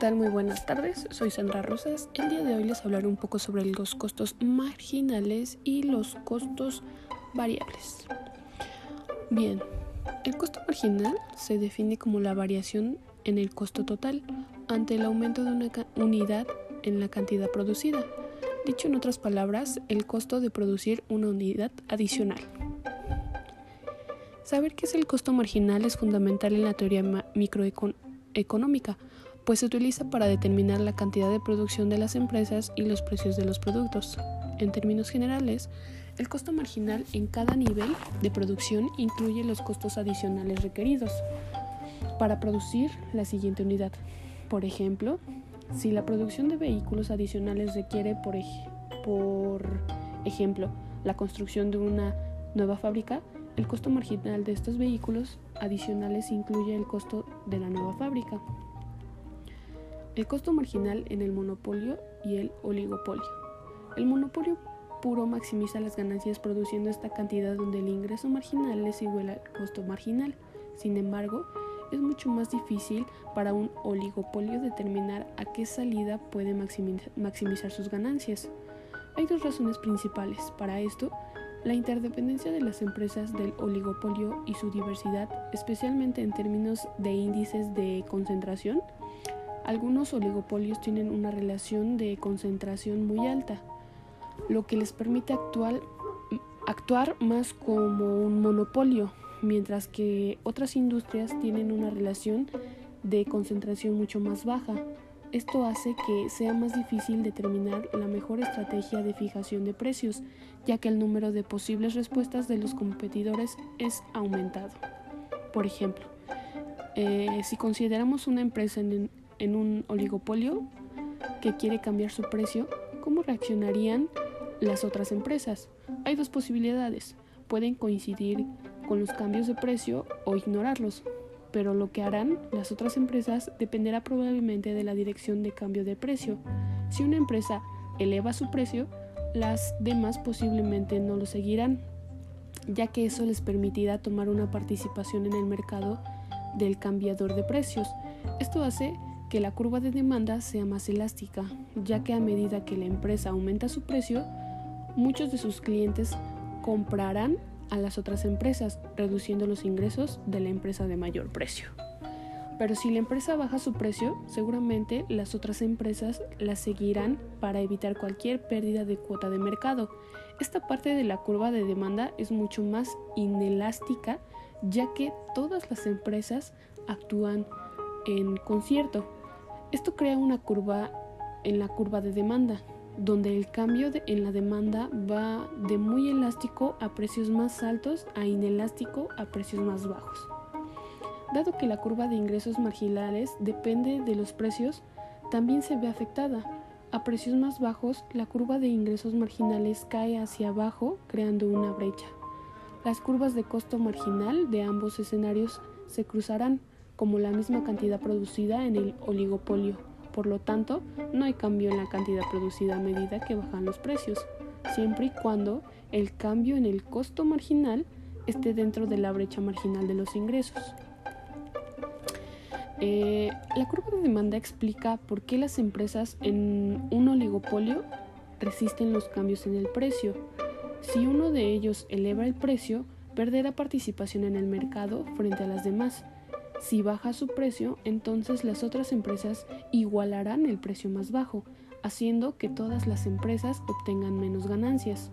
Muy buenas tardes. Soy Sandra Rosas. El día de hoy les hablaré un poco sobre los costos marginales y los costos variables. Bien, el costo marginal se define como la variación en el costo total ante el aumento de una unidad en la cantidad producida. Dicho en otras palabras, el costo de producir una unidad adicional. Saber qué es el costo marginal es fundamental en la teoría microeconómica pues se utiliza para determinar la cantidad de producción de las empresas y los precios de los productos. En términos generales, el costo marginal en cada nivel de producción incluye los costos adicionales requeridos para producir la siguiente unidad. Por ejemplo, si la producción de vehículos adicionales requiere, por, ejemplo, la construcción de una nueva fábrica, el costo marginal de estos vehículos adicionales incluye el costo de la nueva fábrica. El costo marginal en el monopolio y el oligopolio. El monopolio puro maximiza las ganancias produciendo esta cantidad donde el ingreso marginal es igual al costo marginal. Sin embargo, es mucho más difícil para un oligopolio determinar a qué salida puede maximizar sus ganancias. Hay dos razones principales para esto. La interdependencia de las empresas del oligopolio y su diversidad, especialmente en términos de índices de concentración, algunos oligopolios tienen una relación de concentración muy alta, lo que les permite actuar, más como un monopolio, mientras que otras industrias tienen una relación de concentración mucho más baja. Esto hace que sea más difícil determinar la mejor estrategia de fijación de precios, ya que el número de posibles respuestas de los competidores es aumentado. Por ejemplo, eh, si consideramos una empresa en, en un oligopolio que quiere cambiar su precio, ¿cómo reaccionarían las otras empresas? Hay dos posibilidades. Pueden coincidir con los cambios de precio o ignorarlos, pero lo que harán las otras empresas dependerá probablemente de la dirección de cambio de precio. Si una empresa eleva su precio, las demás posiblemente no lo seguirán, ya que eso les permitirá tomar una participación en el mercado del cambiador de precios. Esto hace que la curva de demanda sea más elástica, ya que a medida que la empresa aumenta su precio, muchos de sus clientes comprarán a las otras empresas, reduciendo los ingresos de la empresa de mayor precio. Pero si la empresa baja su precio, seguramente las otras empresas la seguirán para evitar cualquier pérdida de cuota de mercado. Esta parte de la curva de demanda es mucho más inelástica, ya que todas las empresas actúan en concierto. Esto crea una curva en la curva de demanda, donde el cambio en la demanda va de muy elástico a precios más altos a inelástico a precios más bajos. Dado que la curva de ingresos marginales depende de los precios, también se ve afectada. A precios más bajos, la curva de ingresos marginales cae hacia abajo, creando una brecha. Las curvas de costo marginal de ambos escenarios se cruzarán, como la misma cantidad producida en el oligopolio. Por lo tanto, no hay cambio en la cantidad producida a medida que bajan los precios, siempre y cuando el cambio en el costo marginal esté dentro de la brecha marginal de los ingresos. Eh, la curva de demanda explica por qué las empresas en un oligopolio resisten los cambios en el precio. Si uno de ellos eleva el precio, perderá participación en el mercado frente a las demás si baja su precio, entonces las otras empresas igualarán el precio más bajo, haciendo que todas las empresas obtengan menos ganancias.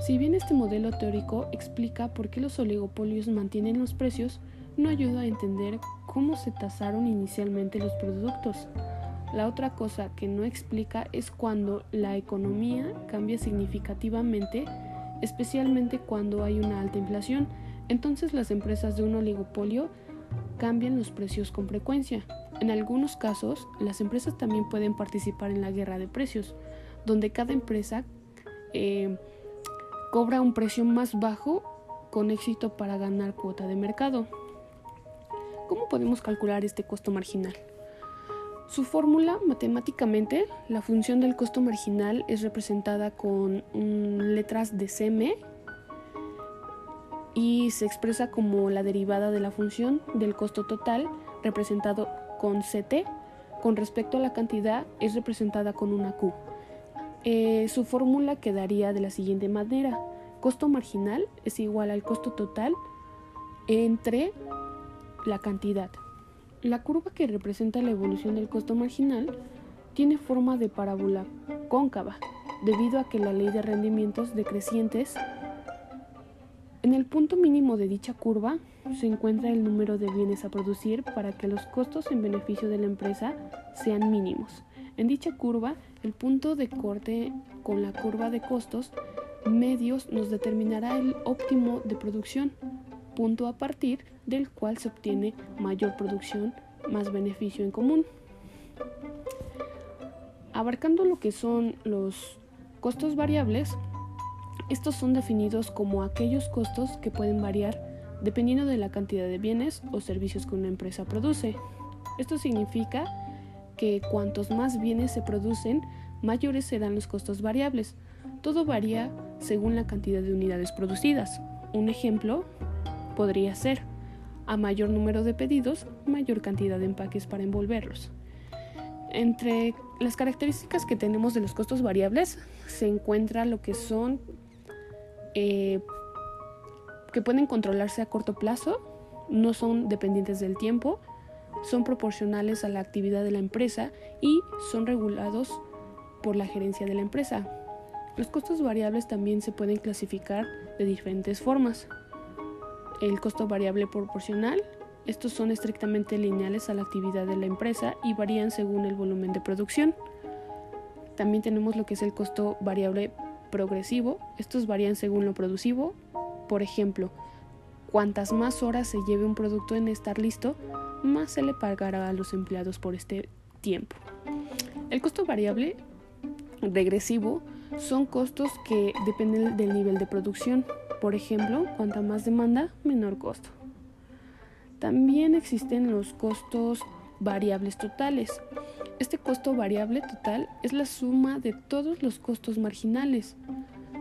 Si bien este modelo teórico explica por qué los oligopolios mantienen los precios, no ayuda a entender cómo se tasaron inicialmente los productos. La otra cosa que no explica es cuando la economía cambia significativamente, especialmente cuando hay una alta inflación. Entonces las empresas de un oligopolio cambian los precios con frecuencia. En algunos casos, las empresas también pueden participar en la guerra de precios, donde cada empresa eh, cobra un precio más bajo con éxito para ganar cuota de mercado. ¿Cómo podemos calcular este costo marginal? Su fórmula, matemáticamente, la función del costo marginal es representada con letras de CM y se expresa como la derivada de la función del costo total representado con CT con respecto a la cantidad es representada con una Q. Eh, su fórmula quedaría de la siguiente manera. Costo marginal es igual al costo total entre la cantidad. La curva que representa la evolución del costo marginal tiene forma de parábola cóncava, debido a que la ley de rendimientos decrecientes en el punto mínimo de dicha curva se encuentra el número de bienes a producir para que los costos en beneficio de la empresa sean mínimos. En dicha curva, el punto de corte con la curva de costos medios nos determinará el óptimo de producción, punto a partir del cual se obtiene mayor producción más beneficio en común. Abarcando lo que son los costos variables, estos son definidos como aquellos costos que pueden variar dependiendo de la cantidad de bienes o servicios que una empresa produce. Esto significa que cuantos más bienes se producen, mayores serán los costos variables. Todo varía según la cantidad de unidades producidas. Un ejemplo podría ser, a mayor número de pedidos, mayor cantidad de empaques para envolverlos. Entre las características que tenemos de los costos variables se encuentra lo que son eh, que pueden controlarse a corto plazo, no son dependientes del tiempo, son proporcionales a la actividad de la empresa y son regulados por la gerencia de la empresa. Los costos variables también se pueden clasificar de diferentes formas. El costo variable proporcional, estos son estrictamente lineales a la actividad de la empresa y varían según el volumen de producción. También tenemos lo que es el costo variable progresivo, estos varían según lo producivo. Por ejemplo, cuantas más horas se lleve un producto en estar listo, más se le pagará a los empleados por este tiempo. El costo variable regresivo son costos que dependen del nivel de producción. Por ejemplo, cuanta más demanda, menor costo. También existen los costos variables totales. Este costo variable total es la suma de todos los costos marginales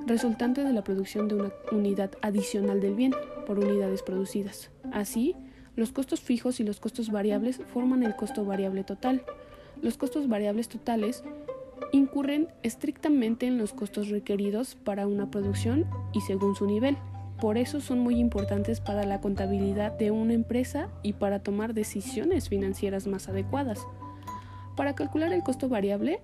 resultante de la producción de una unidad adicional del bien por unidades producidas. Así, los costos fijos y los costos variables forman el costo variable total. Los costos variables totales incurren estrictamente en los costos requeridos para una producción y según su nivel. Por eso son muy importantes para la contabilidad de una empresa y para tomar decisiones financieras más adecuadas. Para calcular el costo variable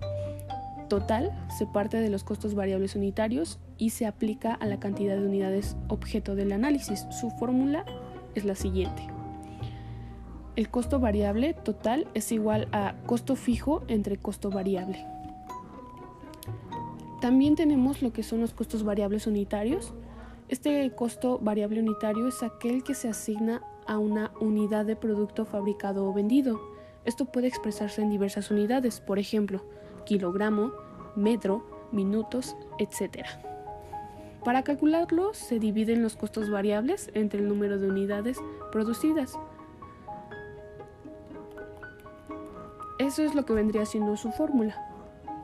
total se parte de los costos variables unitarios y se aplica a la cantidad de unidades objeto del análisis. Su fórmula es la siguiente. El costo variable total es igual a costo fijo entre costo variable. También tenemos lo que son los costos variables unitarios. Este costo variable unitario es aquel que se asigna a una unidad de producto fabricado o vendido. Esto puede expresarse en diversas unidades, por ejemplo, kilogramo, metro, minutos, etc. Para calcularlo se dividen los costos variables entre el número de unidades producidas. Eso es lo que vendría siendo su fórmula.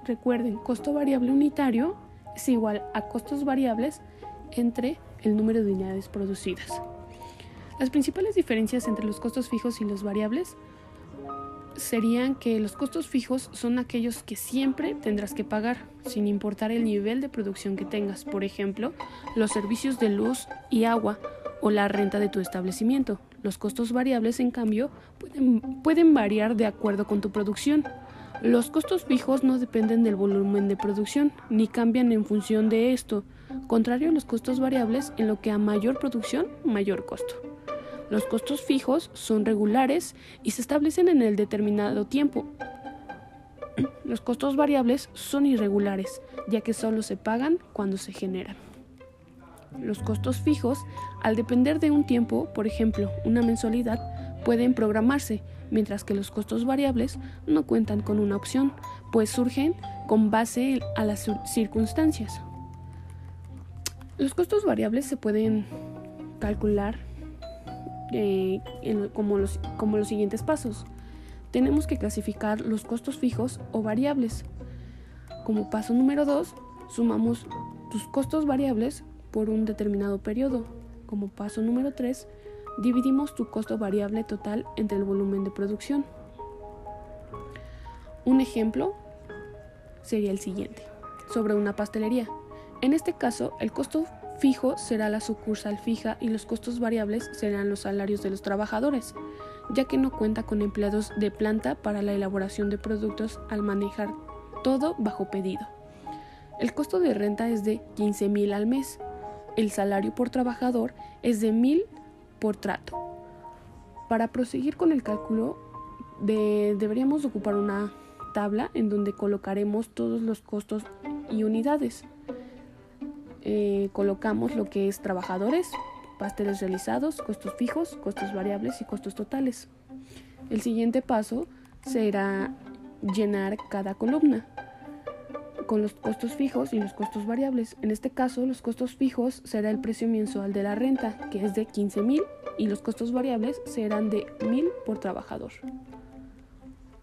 Recuerden, costo variable unitario es igual a costos variables entre el número de unidades producidas. Las principales diferencias entre los costos fijos y los variables serían que los costos fijos son aquellos que siempre tendrás que pagar, sin importar el nivel de producción que tengas. Por ejemplo, los servicios de luz y agua o la renta de tu establecimiento. Los costos variables, en cambio, pueden, variar de acuerdo con tu producción. Los costos fijos no dependen del volumen de producción, ni cambian en función de esto contrario a los costos variables en lo que a mayor producción, mayor costo. Los costos fijos son regulares y se establecen en el determinado tiempo. Los costos variables son irregulares, ya que solo se pagan cuando se generan. Los costos fijos, al depender de un tiempo, por ejemplo, una mensualidad, pueden programarse, mientras que los costos variables no cuentan con una opción, pues surgen con base a las circunstancias. Los costos variables se pueden calcular eh, como, los, como los siguientes pasos. Tenemos que clasificar los costos fijos o variables. Como paso número 2, sumamos tus costos variables por un determinado periodo. Como paso número 3, dividimos tu costo variable total entre el volumen de producción. Un ejemplo sería el siguiente, sobre una pastelería. En este caso, el costo fijo será la sucursal fija y los costos variables serán los salarios de los trabajadores, ya que no cuenta con empleados de planta para la elaboración de productos al manejar todo bajo pedido. El costo de renta es de 15 mil al mes. El salario por trabajador es de mil por trato. Para proseguir con el cálculo, deberíamos ocupar una tabla en donde colocaremos todos los costos y unidades. Eh, colocamos lo que es trabajadores, pasteles realizados, costos fijos, costos variables y costos totales. El siguiente paso será llenar cada columna con los costos fijos y los costos variables. En este caso, los costos fijos será el precio mensual de la renta, que es de 15 mil, y los costos variables serán de mil por trabajador.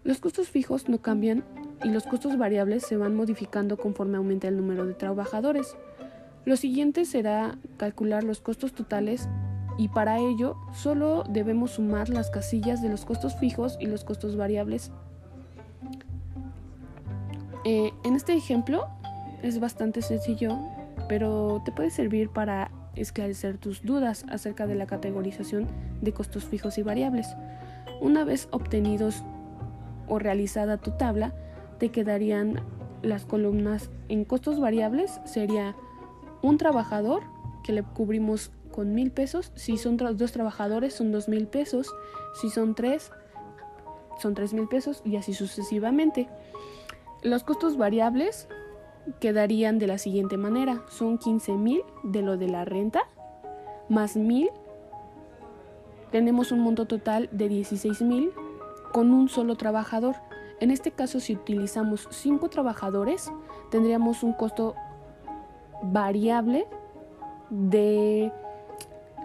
Los costos fijos no cambian y los costos variables se van modificando conforme aumenta el número de trabajadores. Lo siguiente será calcular los costos totales y para ello solo debemos sumar las casillas de los costos fijos y los costos variables. Eh, en este ejemplo es bastante sencillo, pero te puede servir para esclarecer tus dudas acerca de la categorización de costos fijos y variables. Una vez obtenidos o realizada tu tabla, te quedarían las columnas en costos variables, sería un trabajador que le cubrimos con mil pesos, si son dos trabajadores son dos mil pesos, si son tres son tres mil pesos y así sucesivamente. Los costos variables quedarían de la siguiente manera, son 15 mil de lo de la renta más mil tenemos un monto total de 16 mil con un solo trabajador. En este caso, si utilizamos 5 trabajadores, tendríamos un costo variable de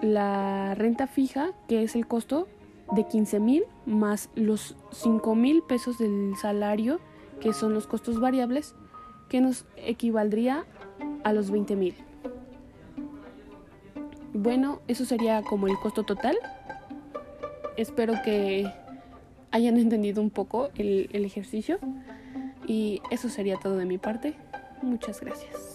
la renta fija, que es el costo de 15 mil, más los 5 mil pesos del salario, que son los costos variables, que nos equivaldría a los 20 mil. Bueno, eso sería como el costo total. Espero que hayan entendido un poco el, el ejercicio. Y eso sería todo de mi parte. Muchas gracias.